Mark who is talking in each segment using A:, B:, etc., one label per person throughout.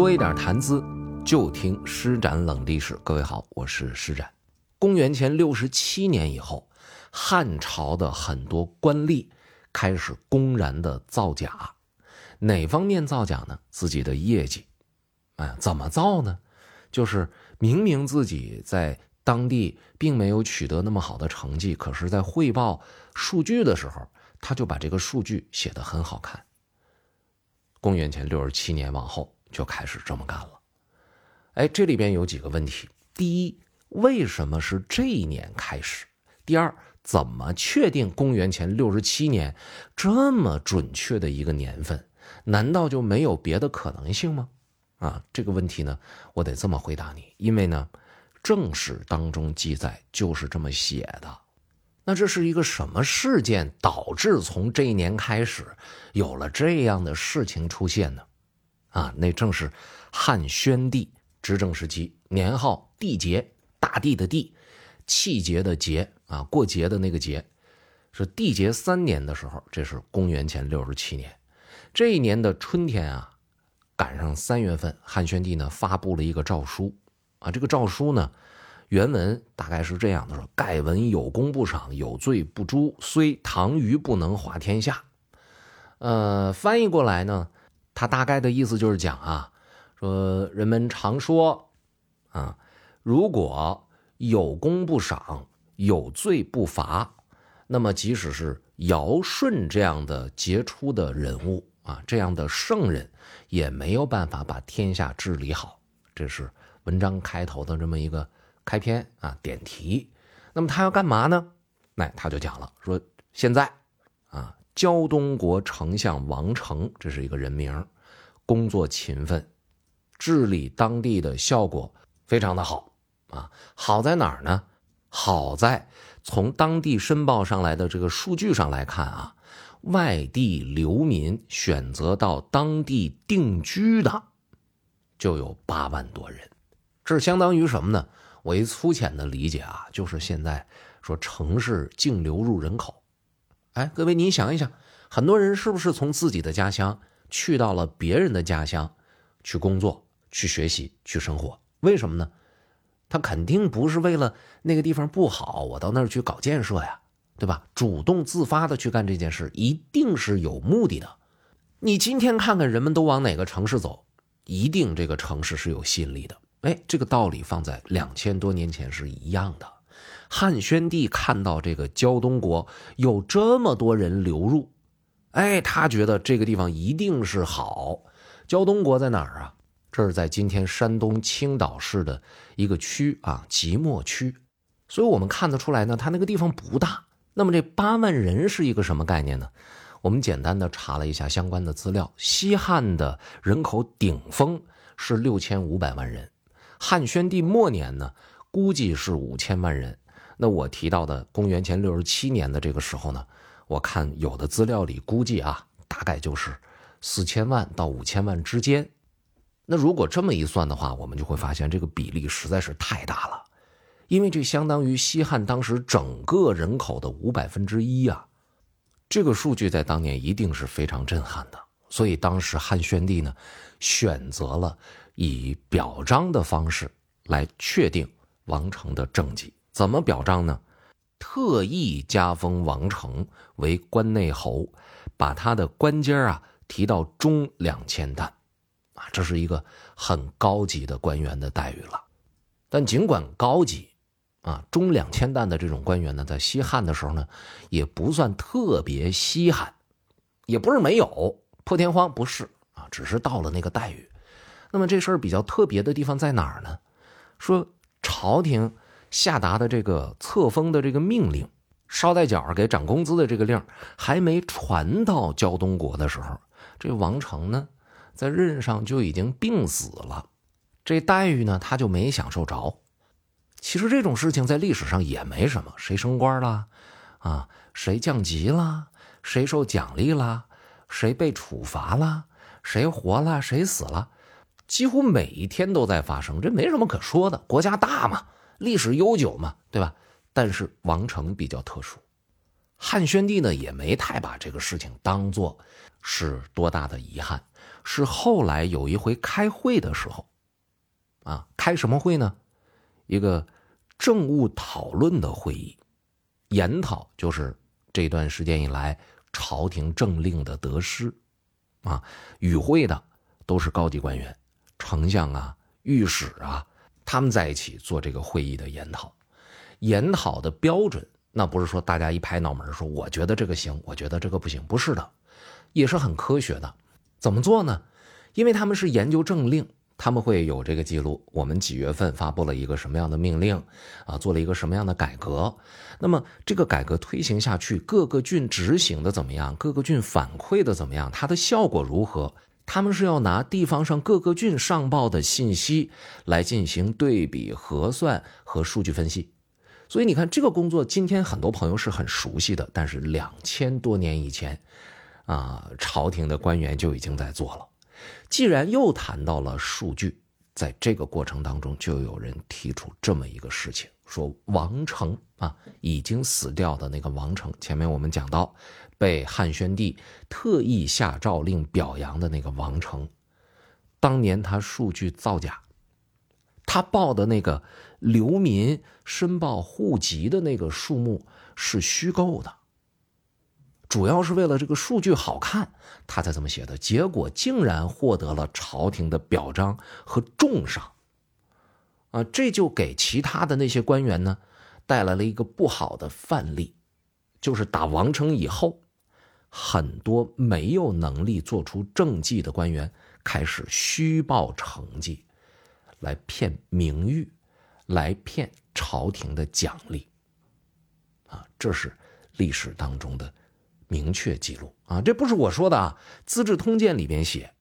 A: 多一点谈资，就听施展冷历史。各位好，我是施展。公元前六十七年以后，汉朝的很多官吏开始公然的造假。哪方面造假呢？自己的业绩。哎，怎么造呢？就是明明自己在当地并没有取得那么好的成绩，可是，在汇报数据的时候，他就把这个数据写得很好看。公元前六十七年往后就开始这么干了。哎，这里边有几个问题：第一，为什么是这一年开始？第二，怎么确定公元前六十七年这么准确的一个年份？难道就没有别的可能性吗？啊，这个问题呢，我得这么回答你，因为呢，正史当中记载就是这么写的。那这是一个什么事件导致从这一年开始有了这样的事情出现呢？啊，那正是汉宣帝执政时期，年号帝节，大帝的帝，气节的节啊，过节的那个节，是帝节三年的时候，这是公元前六十七年，这一年的春天啊，赶上三月份，汉宣帝呢发布了一个诏书，啊，这个诏书呢。原文大概是这样的：说，盖闻有功不赏，有罪不诛，虽唐虞不能化天下。呃，翻译过来呢，他大概的意思就是讲啊，说人们常说，啊，如果有功不赏，有罪不罚，那么即使是尧舜这样的杰出的人物啊，这样的圣人，也没有办法把天下治理好。这是文章开头的这么一个。开篇啊，点题。那么他要干嘛呢？那他就讲了，说现在啊，胶东国丞相王成，这是一个人名，工作勤奋，治理当地的效果非常的好啊。好在哪儿呢？好在从当地申报上来的这个数据上来看啊，外地流民选择到当地定居的就有八万多人，这相当于什么呢？我一粗浅的理解啊，就是现在说城市净流入人口，哎，各位你想一想，很多人是不是从自己的家乡去到了别人的家乡去工作、去学习、去生活？为什么呢？他肯定不是为了那个地方不好，我到那儿去搞建设呀，对吧？主动自发的去干这件事，一定是有目的的。你今天看看人们都往哪个城市走，一定这个城市是有吸引力的。哎，这个道理放在两千多年前是一样的。汉宣帝看到这个胶东国有这么多人流入，哎，他觉得这个地方一定是好。胶东国在哪儿啊？这是在今天山东青岛市的一个区啊，即墨区。所以我们看得出来呢，它那个地方不大。那么这八万人是一个什么概念呢？我们简单的查了一下相关的资料，西汉的人口顶峰是六千五百万人。汉宣帝末年呢，估计是五千万人。那我提到的公元前六十七年的这个时候呢，我看有的资料里估计啊，大概就是四千万到五千万之间。那如果这么一算的话，我们就会发现这个比例实在是太大了，因为这相当于西汉当时整个人口的五百分之一啊。这个数据在当年一定是非常震撼的。所以当时汉宣帝呢，选择了。以表彰的方式来确定王成的政绩，怎么表彰呢？特意加封王成为关内侯，把他的官阶啊提到中两千担，啊，这是一个很高级的官员的待遇了。但尽管高级，啊，中两千担的这种官员呢，在西汉的时候呢，也不算特别稀罕，也不是没有破天荒，不是啊，只是到了那个待遇。那么这事儿比较特别的地方在哪儿呢？说朝廷下达的这个册封的这个命令，捎带脚给涨工资的这个令还没传到胶东国的时候，这王成呢在任上就已经病死了，这待遇呢他就没享受着。其实这种事情在历史上也没什么，谁升官了，啊，谁降级了，谁受奖励了，谁被处罚了，谁活了，谁死了。几乎每一天都在发生，这没什么可说的。国家大嘛，历史悠久嘛，对吧？但是王成比较特殊，汉宣帝呢也没太把这个事情当做是多大的遗憾，是后来有一回开会的时候，啊，开什么会呢？一个政务讨论的会议，研讨就是这段时间以来朝廷政令的得失，啊，与会的都是高级官员，丞相啊、御史啊，他们在一起做这个会议的研讨，研讨的标准。那不是说大家一拍脑门说我觉得这个行，我觉得这个不行，不是的，也是很科学的。怎么做呢？因为他们是研究政令，他们会有这个记录。我们几月份发布了一个什么样的命令啊？做了一个什么样的改革？那么这个改革推行下去，各个郡执行的怎么样？各个郡反馈的怎么样？它的效果如何？他们是要拿地方上各个郡上报的信息来进行对比核算和数据分析。所以你看，这个工作今天很多朋友是很熟悉的，但是两千多年以前，啊，朝廷的官员就已经在做了。既然又谈到了数据，在这个过程当中，就有人提出这么一个事情：说王成啊，已经死掉的那个王成，前面我们讲到，被汉宣帝特意下诏令表扬的那个王成，当年他数据造假，他报的那个。流民申报户籍的那个数目是虚构的，主要是为了这个数据好看，他才这么写的。结果竟然获得了朝廷的表彰和重赏，啊，这就给其他的那些官员呢带来了一个不好的范例，就是打王成以后，很多没有能力做出政绩的官员开始虚报成绩，来骗名誉。来骗朝廷的奖励，啊，这是历史当中的明确记录啊，这不是我说的啊，《资治通鉴》里边写，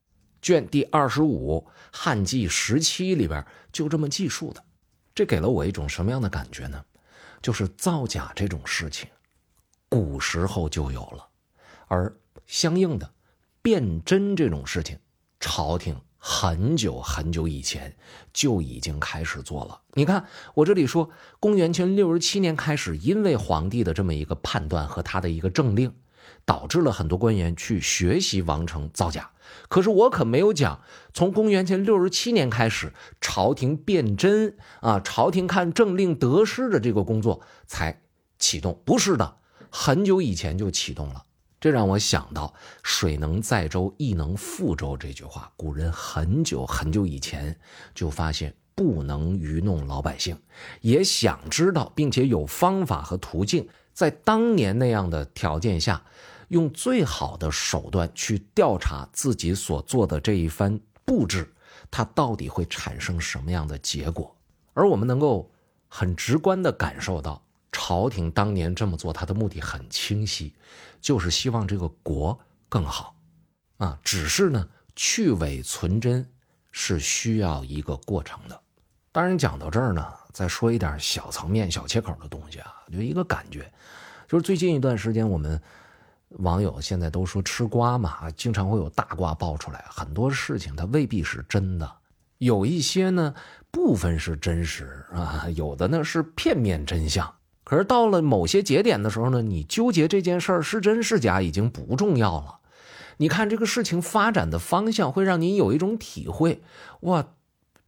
A: 卷第二十五《汉纪十七》里边就这么记述的。这给了我一种什么样的感觉呢？就是造假这种事情，古时候就有了，而相应的辨真这种事情，朝廷。很久很久以前就已经开始做了。你看，我这里说，公元前六十七年开始，因为皇帝的这么一个判断和他的一个政令，导致了很多官员去学习王成造假。可是我可没有讲，从公元前六十七年开始，朝廷辨真啊，朝廷看政令得失的这个工作才启动。不是的，很久以前就启动了。这让我想到“水能载舟，亦能覆舟”这句话。古人很久很久以前就发现不能愚弄老百姓，也想知道，并且有方法和途径，在当年那样的条件下，用最好的手段去调查自己所做的这一番布置，它到底会产生什么样的结果。而我们能够很直观地感受到。朝廷当年这么做，它的目的很清晰，就是希望这个国更好，啊，只是呢去伪存真是需要一个过程的。当然讲到这儿呢，再说一点小层面、小切口的东西啊，就一个感觉，就是最近一段时间，我们网友现在都说吃瓜嘛，经常会有大瓜爆出来，很多事情它未必是真的，有一些呢部分是真实啊，有的呢是片面真相。可是到了某些节点的时候呢，你纠结这件事儿是真是假已经不重要了。你看这个事情发展的方向，会让你有一种体会：哇，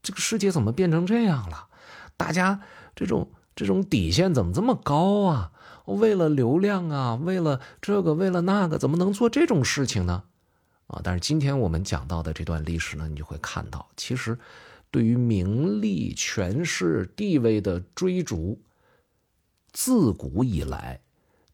A: 这个世界怎么变成这样了？大家这种这种底线怎么这么高啊？为了流量啊，为了这个，为了那个，怎么能做这种事情呢？啊！但是今天我们讲到的这段历史呢，你就会看到，其实对于名利、权势、地位的追逐。自古以来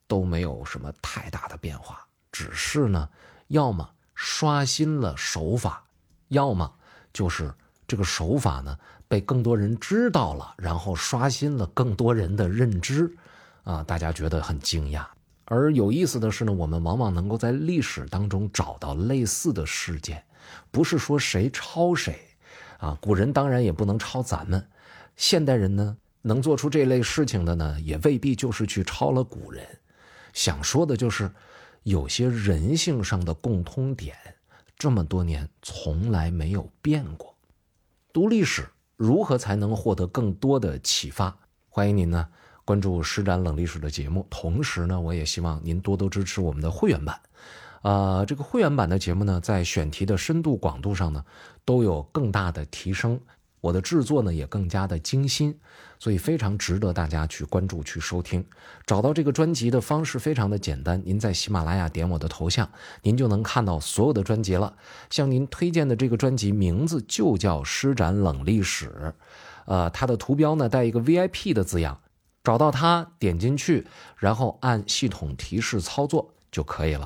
A: 都没有什么太大的变化，只是呢，要么刷新了手法，要么就是这个手法呢被更多人知道了，然后刷新了更多人的认知，啊，大家觉得很惊讶。而有意思的是呢，我们往往能够在历史当中找到类似的事件，不是说谁抄谁，啊，古人当然也不能抄咱们，现代人呢。能做出这类事情的呢，也未必就是去抄了古人。想说的就是，有些人性上的共通点，这么多年从来没有变过。读历史如何才能获得更多的启发？欢迎您呢关注施展冷历史的节目。同时呢，我也希望您多多支持我们的会员版。呃，这个会员版的节目呢，在选题的深度广度上呢，都有更大的提升。我的制作呢也更加的精心，所以非常值得大家去关注、去收听。找到这个专辑的方式非常的简单，您在喜马拉雅点我的头像，您就能看到所有的专辑了。向您推荐的这个专辑名字就叫《施展冷历史》，呃，它的图标呢带一个 VIP 的字样，找到它点进去，然后按系统提示操作就可以了。